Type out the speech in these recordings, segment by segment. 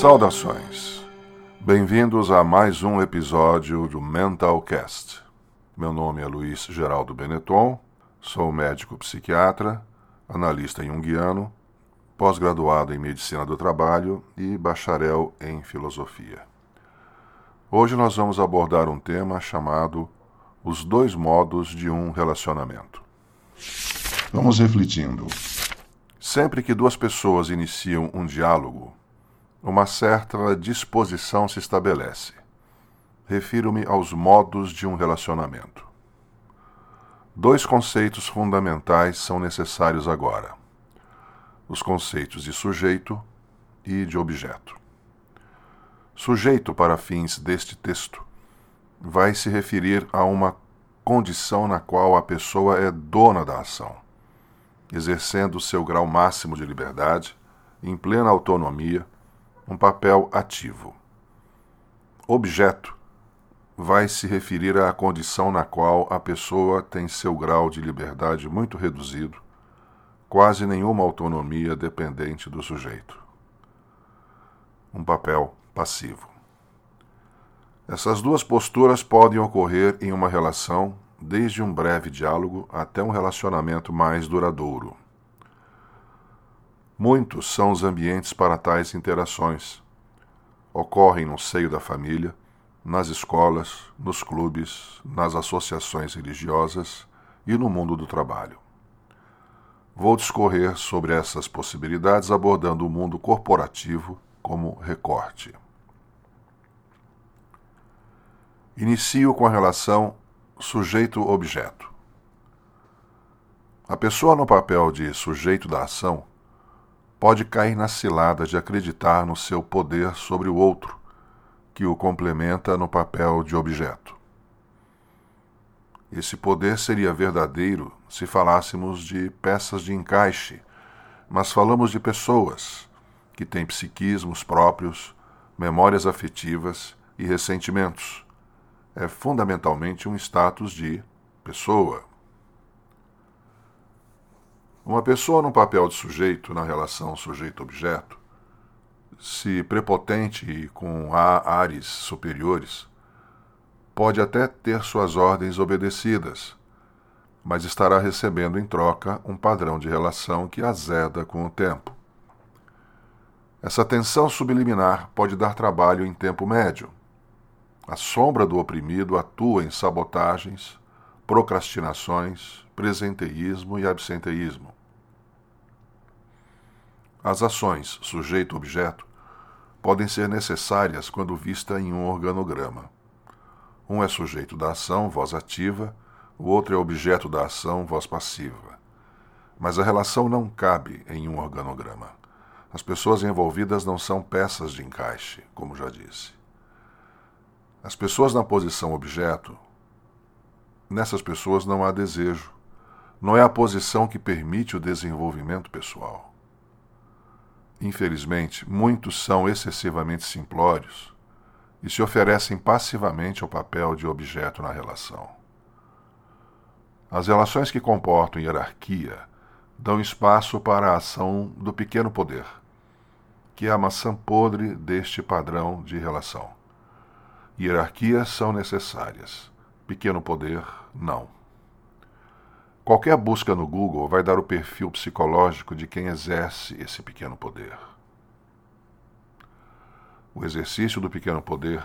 Saudações. Bem-vindos a mais um episódio do Mental Cast. Meu nome é Luiz Geraldo Benetton, sou médico psiquiatra, analista junguiano, pós-graduado em medicina do trabalho e bacharel em filosofia. Hoje nós vamos abordar um tema chamado Os dois modos de um relacionamento. Vamos refletindo. Sempre que duas pessoas iniciam um diálogo, uma certa disposição se estabelece. Refiro-me aos modos de um relacionamento. Dois conceitos fundamentais são necessários agora: os conceitos de sujeito e de objeto. Sujeito, para fins deste texto, vai se referir a uma condição na qual a pessoa é dona da ação, exercendo seu grau máximo de liberdade, em plena autonomia um papel ativo. Objeto vai se referir à condição na qual a pessoa tem seu grau de liberdade muito reduzido, quase nenhuma autonomia dependente do sujeito. Um papel passivo. Essas duas posturas podem ocorrer em uma relação, desde um breve diálogo até um relacionamento mais duradouro. Muitos são os ambientes para tais interações. Ocorrem no seio da família, nas escolas, nos clubes, nas associações religiosas e no mundo do trabalho. Vou discorrer sobre essas possibilidades abordando o mundo corporativo como recorte. Inicio com a relação sujeito-objeto. A pessoa no papel de sujeito da ação pode cair na cilada de acreditar no seu poder sobre o outro, que o complementa no papel de objeto. Esse poder seria verdadeiro se falássemos de peças de encaixe, mas falamos de pessoas que têm psiquismos próprios, memórias afetivas e ressentimentos. É fundamentalmente um status de pessoa. Uma pessoa no papel de sujeito na relação sujeito-objeto, se prepotente e com ares superiores, pode até ter suas ordens obedecidas, mas estará recebendo em troca um padrão de relação que azeda com o tempo. Essa tensão subliminar pode dar trabalho em tempo médio. A sombra do oprimido atua em sabotagens, procrastinações, presenteísmo e absenteísmo. As ações sujeito-objeto podem ser necessárias quando vista em um organograma. Um é sujeito da ação, voz ativa, o outro é objeto da ação, voz passiva. Mas a relação não cabe em um organograma. As pessoas envolvidas não são peças de encaixe, como já disse. As pessoas na posição objeto, nessas pessoas não há desejo, não é a posição que permite o desenvolvimento pessoal. Infelizmente, muitos são excessivamente simplórios e se oferecem passivamente ao papel de objeto na relação. As relações que comportam hierarquia dão espaço para a ação do pequeno poder, que é a maçã podre deste padrão de relação. Hierarquias são necessárias, pequeno poder, não. Qualquer busca no Google vai dar o perfil psicológico de quem exerce esse pequeno poder. O exercício do pequeno poder,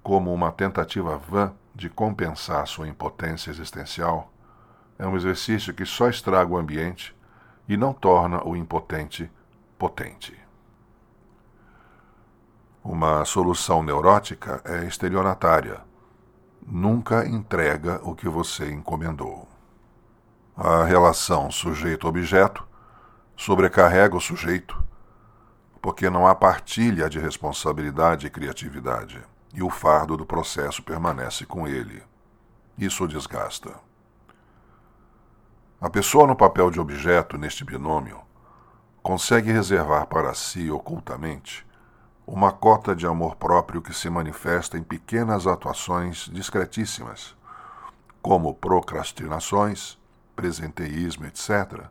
como uma tentativa vã de compensar sua impotência existencial, é um exercício que só estraga o ambiente e não torna o impotente potente. Uma solução neurótica é estelionatária. Nunca entrega o que você encomendou. A relação sujeito-objeto sobrecarrega o sujeito, porque não há partilha de responsabilidade e criatividade, e o fardo do processo permanece com ele. Isso o desgasta. A pessoa no papel de objeto neste binômio consegue reservar para si ocultamente uma cota de amor próprio que se manifesta em pequenas atuações discretíssimas, como procrastinações presenteísmo, etc.,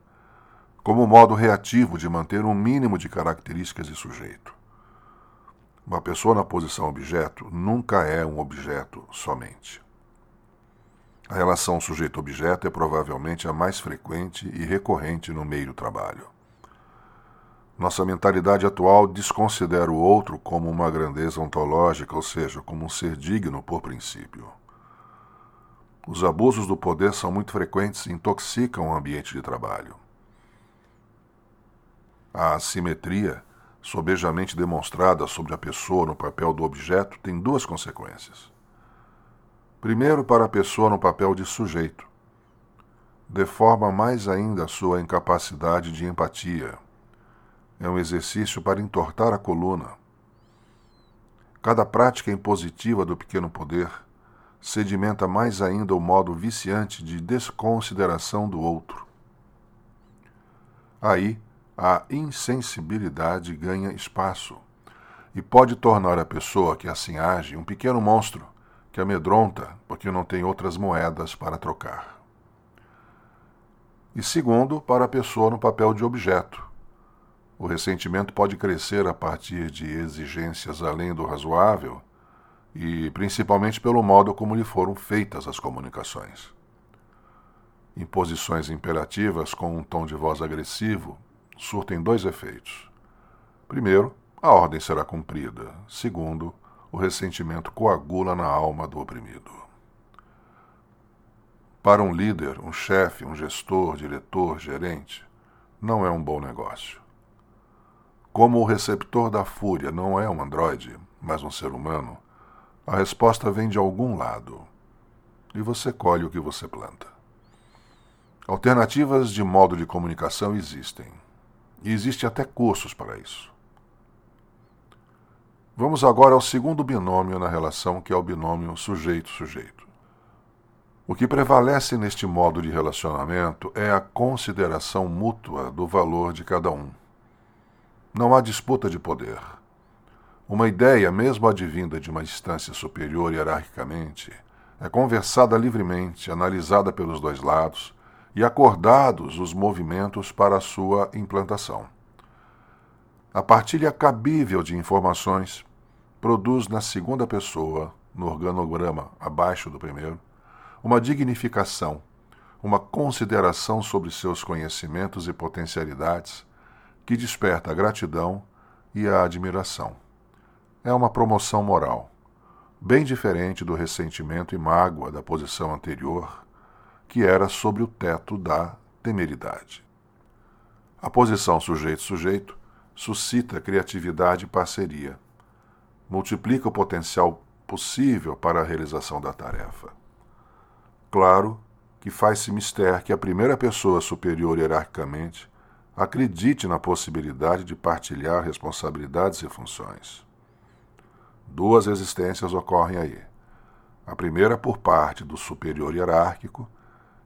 como modo reativo de manter um mínimo de características de sujeito. Uma pessoa na posição objeto nunca é um objeto somente. A relação sujeito-objeto é provavelmente a mais frequente e recorrente no meio do trabalho. Nossa mentalidade atual desconsidera o outro como uma grandeza ontológica, ou seja, como um ser digno por princípio. Os abusos do poder são muito frequentes e intoxicam o ambiente de trabalho. A assimetria, sobejamente demonstrada sobre a pessoa no papel do objeto, tem duas consequências. Primeiro, para a pessoa no papel de sujeito, deforma mais ainda a sua incapacidade de empatia, é um exercício para entortar a coluna. Cada prática impositiva do pequeno poder sedimenta mais ainda o modo viciante de desconsideração do outro. Aí, a insensibilidade ganha espaço e pode tornar a pessoa que assim age um pequeno monstro que amedronta porque não tem outras moedas para trocar. E segundo, para a pessoa no papel de objeto, o ressentimento pode crescer a partir de exigências além do razoável e principalmente pelo modo como lhe foram feitas as comunicações. Imposições imperativas com um tom de voz agressivo surtem dois efeitos. Primeiro, a ordem será cumprida. Segundo, o ressentimento coagula na alma do oprimido. Para um líder, um chefe, um gestor, diretor, gerente, não é um bom negócio. Como o receptor da fúria não é um androide, mas um ser humano, a resposta vem de algum lado. E você colhe o que você planta. Alternativas de modo de comunicação existem. E existe até cursos para isso. Vamos agora ao segundo binômio na relação, que é o binômio sujeito-sujeito. O que prevalece neste modo de relacionamento é a consideração mútua do valor de cada um. Não há disputa de poder. Uma ideia, mesmo advinda de uma instância superior hierarquicamente, é conversada livremente, analisada pelos dois lados e acordados os movimentos para sua implantação. A partilha cabível de informações produz na segunda pessoa, no organograma abaixo do primeiro, uma dignificação, uma consideração sobre seus conhecimentos e potencialidades que desperta a gratidão e a admiração. É uma promoção moral, bem diferente do ressentimento e mágoa da posição anterior, que era sobre o teto da temeridade. A posição sujeito-sujeito suscita criatividade e parceria, multiplica o potencial possível para a realização da tarefa. Claro que faz-se mister que a primeira pessoa superior hierarquicamente acredite na possibilidade de partilhar responsabilidades e funções. Duas existências ocorrem aí. A primeira por parte do superior hierárquico,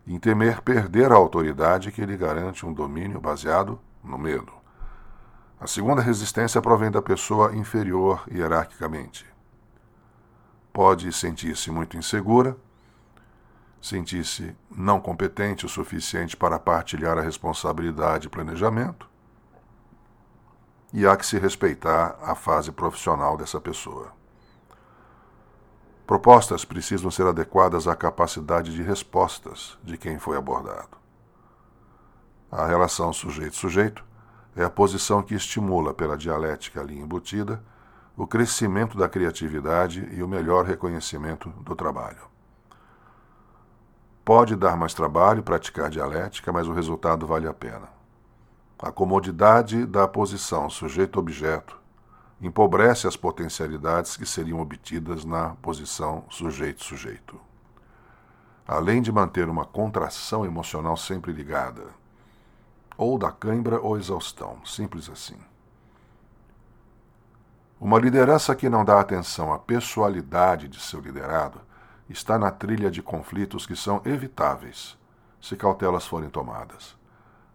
em temer perder a autoridade que lhe garante um domínio baseado no medo. A segunda resistência provém da pessoa inferior hierarquicamente. Pode sentir-se muito insegura, sentir-se não competente o suficiente para partilhar a responsabilidade e planejamento, e há que se respeitar a fase profissional dessa pessoa. Propostas precisam ser adequadas à capacidade de respostas de quem foi abordado. A relação sujeito-sujeito é a posição que estimula, pela dialética ali embutida, o crescimento da criatividade e o melhor reconhecimento do trabalho. Pode dar mais trabalho praticar dialética, mas o resultado vale a pena. A comodidade da posição sujeito-objeto empobrece as potencialidades que seriam obtidas na posição sujeito-sujeito. Além de manter uma contração emocional sempre ligada, ou da cãibra ou exaustão, simples assim. Uma liderança que não dá atenção à pessoalidade de seu liderado está na trilha de conflitos que são evitáveis se cautelas forem tomadas.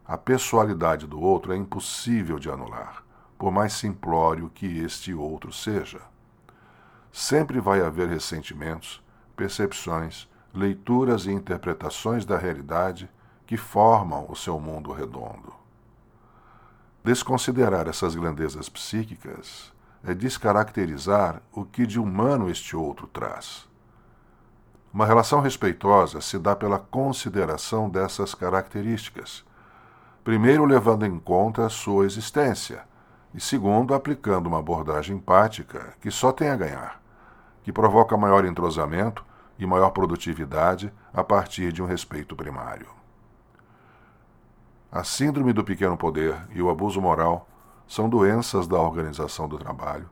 A pessoalidade do outro é impossível de anular, por mais simplório que este outro seja. Sempre vai haver ressentimentos, percepções, leituras e interpretações da realidade que formam o seu mundo redondo. Desconsiderar essas grandezas psíquicas é descaracterizar o que de humano este outro traz. Uma relação respeitosa se dá pela consideração dessas características, primeiro levando em conta a sua existência, e segundo aplicando uma abordagem empática que só tem a ganhar, que provoca maior entrosamento e maior produtividade a partir de um respeito primário. A síndrome do pequeno poder e o abuso moral são doenças da organização do trabalho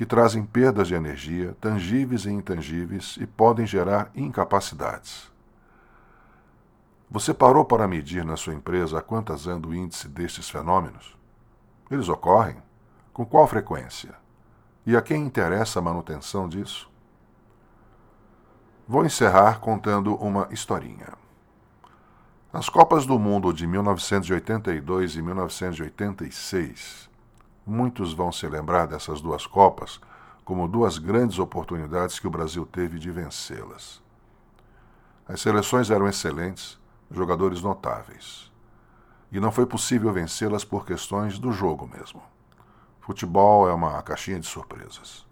que trazem perdas de energia, tangíveis e intangíveis, e podem gerar incapacidades. Você parou para medir na sua empresa a quantas anda o índice destes fenômenos? Eles ocorrem? Com qual frequência? E a quem interessa a manutenção disso? Vou encerrar contando uma historinha. Nas Copas do Mundo de 1982 e 1986, Muitos vão se lembrar dessas duas Copas como duas grandes oportunidades que o Brasil teve de vencê-las. As seleções eram excelentes, jogadores notáveis. E não foi possível vencê-las por questões do jogo mesmo. Futebol é uma caixinha de surpresas.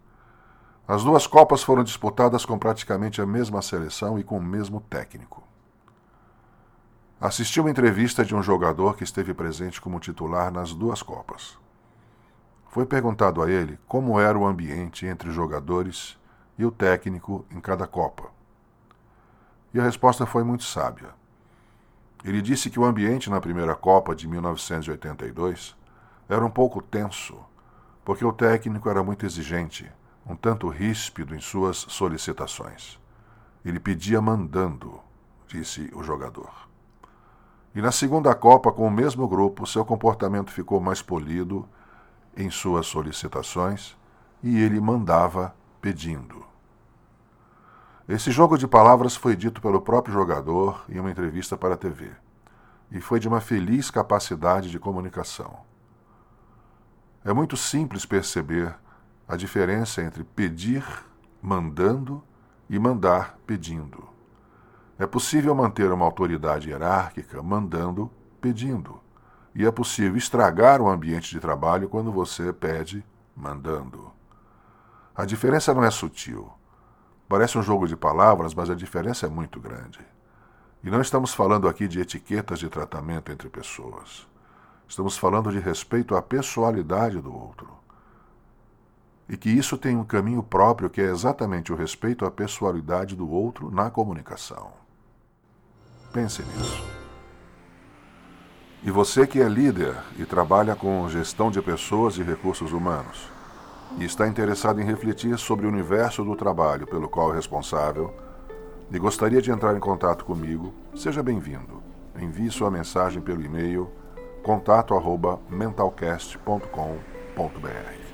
As duas Copas foram disputadas com praticamente a mesma seleção e com o mesmo técnico. Assisti uma entrevista de um jogador que esteve presente como titular nas duas Copas. Foi perguntado a ele como era o ambiente entre os jogadores e o técnico em cada Copa. E a resposta foi muito sábia. Ele disse que o ambiente na primeira Copa de 1982 era um pouco tenso, porque o técnico era muito exigente, um tanto ríspido em suas solicitações. Ele pedia mandando, disse o jogador. E na segunda Copa, com o mesmo grupo, seu comportamento ficou mais polido em suas solicitações e ele mandava pedindo. Esse jogo de palavras foi dito pelo próprio jogador em uma entrevista para a TV e foi de uma feliz capacidade de comunicação. É muito simples perceber a diferença entre pedir mandando e mandar pedindo. É possível manter uma autoridade hierárquica mandando pedindo e é possível estragar o ambiente de trabalho quando você pede mandando. A diferença não é sutil. Parece um jogo de palavras, mas a diferença é muito grande. E não estamos falando aqui de etiquetas de tratamento entre pessoas. Estamos falando de respeito à pessoalidade do outro. E que isso tem um caminho próprio que é exatamente o respeito à pessoalidade do outro na comunicação. Pense nisso. E você que é líder e trabalha com gestão de pessoas e recursos humanos, e está interessado em refletir sobre o universo do trabalho pelo qual é responsável, e gostaria de entrar em contato comigo, seja bem-vindo. Envie sua mensagem pelo e-mail contato@mentalcast.com.br.